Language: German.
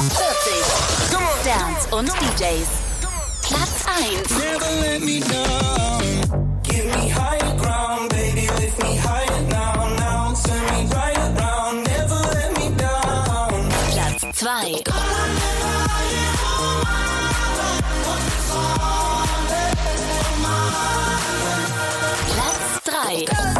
Top 40. Dance und DJs. Platz 1. Never let me down. Give me higher ground, baby, lift me higher now, now. Turn me right around, never let me down. Platz 2. Platz 3.